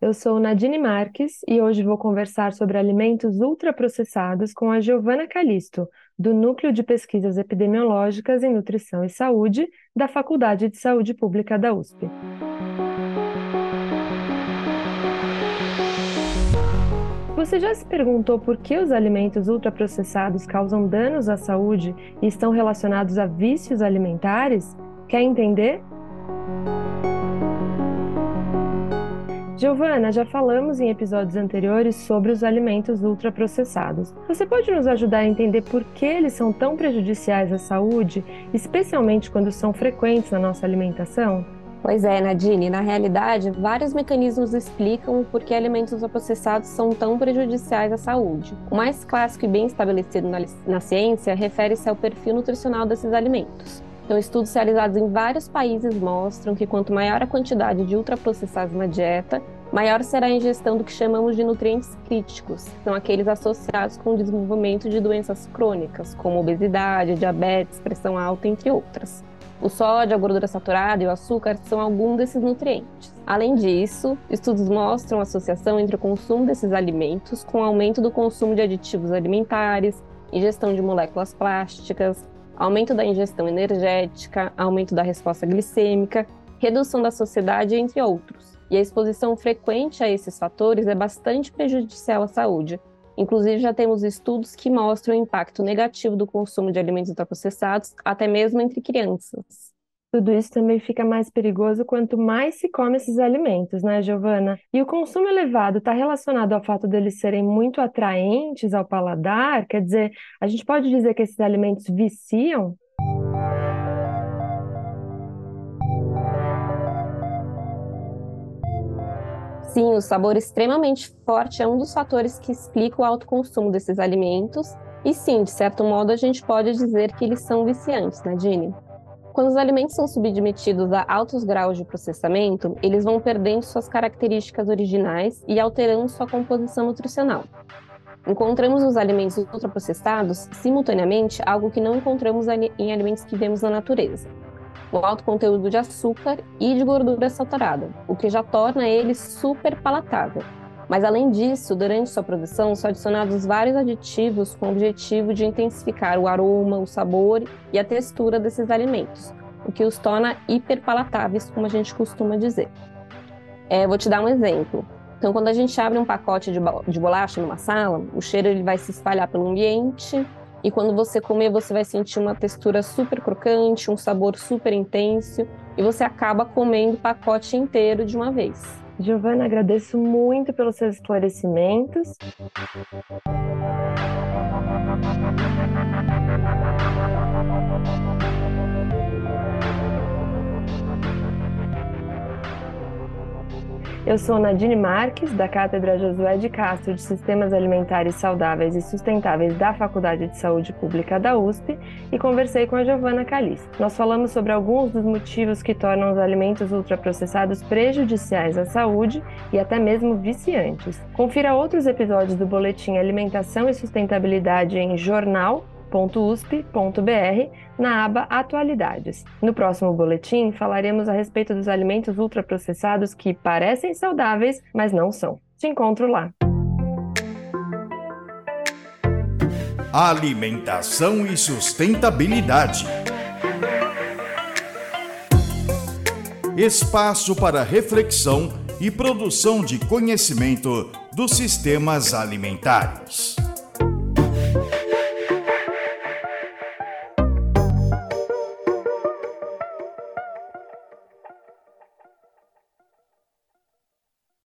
Eu sou Nadine Marques e hoje vou conversar sobre alimentos ultraprocessados com a Giovana Calisto, do Núcleo de Pesquisas Epidemiológicas em Nutrição e Saúde da Faculdade de Saúde Pública da USP. Você já se perguntou por que os alimentos ultraprocessados causam danos à saúde e estão relacionados a vícios alimentares? Quer entender? Giovana, já falamos em episódios anteriores sobre os alimentos ultraprocessados. Você pode nos ajudar a entender por que eles são tão prejudiciais à saúde, especialmente quando são frequentes na nossa alimentação? Pois é, Nadine, na realidade, vários mecanismos explicam por que alimentos ultraprocessados são tão prejudiciais à saúde. O mais clássico e bem estabelecido na, na ciência refere-se ao perfil nutricional desses alimentos. Então, estudos realizados em vários países mostram que quanto maior a quantidade de ultraprocessados na dieta, maior será a ingestão do que chamamos de nutrientes críticos, que são aqueles associados com o desenvolvimento de doenças crônicas, como obesidade, diabetes, pressão alta, entre outras. O sódio, a gordura saturada e o açúcar são alguns desses nutrientes. Além disso, estudos mostram a associação entre o consumo desses alimentos com o aumento do consumo de aditivos alimentares, ingestão de moléculas plásticas, aumento da ingestão energética, aumento da resposta glicêmica, redução da sociedade, entre outros. E a exposição frequente a esses fatores é bastante prejudicial à saúde. Inclusive, já temos estudos que mostram o impacto negativo do consumo de alimentos ultraprocessados, até mesmo entre crianças. Tudo isso também fica mais perigoso quanto mais se come esses alimentos, né, Giovana? E o consumo elevado está relacionado ao fato deles serem muito atraentes ao paladar? Quer dizer, a gente pode dizer que esses alimentos viciam? Sim, o sabor extremamente forte é um dos fatores que explica o alto consumo desses alimentos. E sim, de certo modo, a gente pode dizer que eles são viciantes, né, Dini? Quando os alimentos são submetidos a altos graus de processamento, eles vão perdendo suas características originais e alterando sua composição nutricional. Encontramos nos alimentos ultraprocessados, simultaneamente, algo que não encontramos em alimentos que vemos na natureza: o alto conteúdo de açúcar e de gordura saturada, o que já torna ele super palatável. Mas, além disso, durante sua produção, são adicionados vários aditivos com o objetivo de intensificar o aroma, o sabor e a textura desses alimentos, o que os torna hiperpalatáveis, como a gente costuma dizer. É, vou te dar um exemplo. Então, quando a gente abre um pacote de bolacha numa sala, o cheiro ele vai se espalhar pelo ambiente e quando você comer, você vai sentir uma textura super crocante, um sabor super intenso e você acaba comendo o pacote inteiro de uma vez. Giovana, agradeço muito pelos seus esclarecimentos. Eu sou Nadine Marques, da Cátedra Josué de Castro de Sistemas Alimentares Saudáveis e Sustentáveis da Faculdade de Saúde Pública da USP e conversei com a Giovana Calisto. Nós falamos sobre alguns dos motivos que tornam os alimentos ultraprocessados prejudiciais à saúde e até mesmo viciantes. Confira outros episódios do Boletim Alimentação e Sustentabilidade em jornal www.usp.br na aba Atualidades. No próximo boletim, falaremos a respeito dos alimentos ultraprocessados que parecem saudáveis, mas não são. Te encontro lá. Alimentação e sustentabilidade. Espaço para reflexão e produção de conhecimento dos sistemas alimentares.